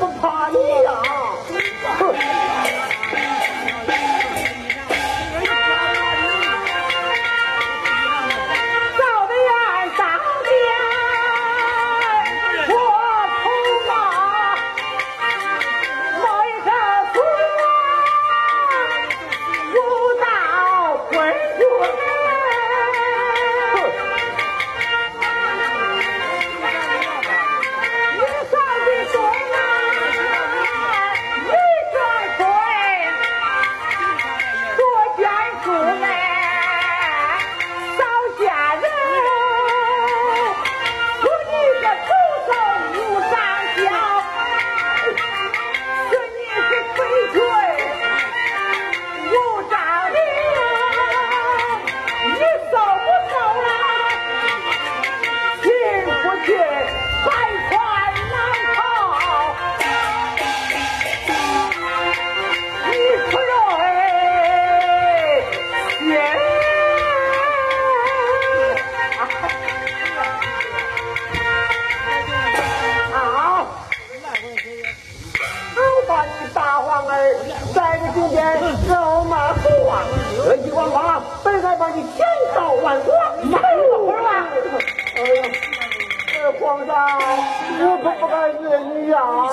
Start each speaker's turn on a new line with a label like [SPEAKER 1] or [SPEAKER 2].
[SPEAKER 1] 我怕你呀官的千刀万剐，万了会儿
[SPEAKER 2] 哎呀，哎，皇上，我可不敢惹你呀！
[SPEAKER 1] 你